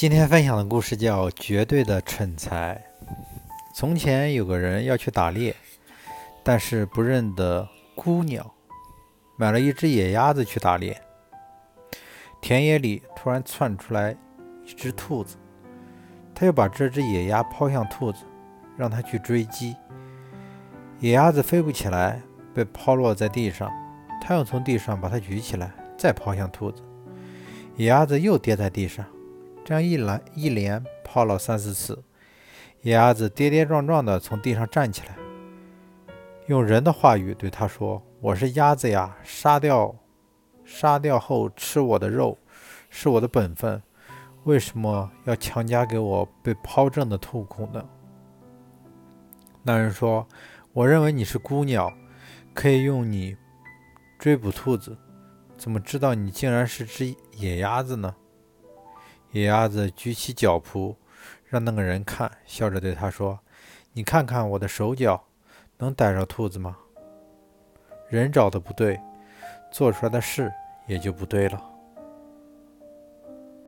今天分享的故事叫《绝对的蠢材》。从前有个人要去打猎，但是不认得孤鸟，买了一只野鸭子去打猎。田野里突然窜出来一只兔子，他又把这只野鸭抛向兔子，让它去追击。野鸭子飞不起来，被抛落在地上，他又从地上把它举起来，再抛向兔子。野鸭子又跌在地上。这样一来一连抛了三四次，野鸭子跌跌撞撞地从地上站起来，用人的话语对他说：“我是鸭子呀，杀掉，杀掉后吃我的肉，是我的本分。为什么要强加给我被抛正的痛苦呢？”那人说：“我认为你是孤鸟，可以用你追捕兔子，怎么知道你竟然是只野鸭子呢？”野鸭子举起脚蹼，让那个人看，笑着对他说：“你看看我的手脚，能逮着兔子吗？”人找的不对，做出来的事也就不对了。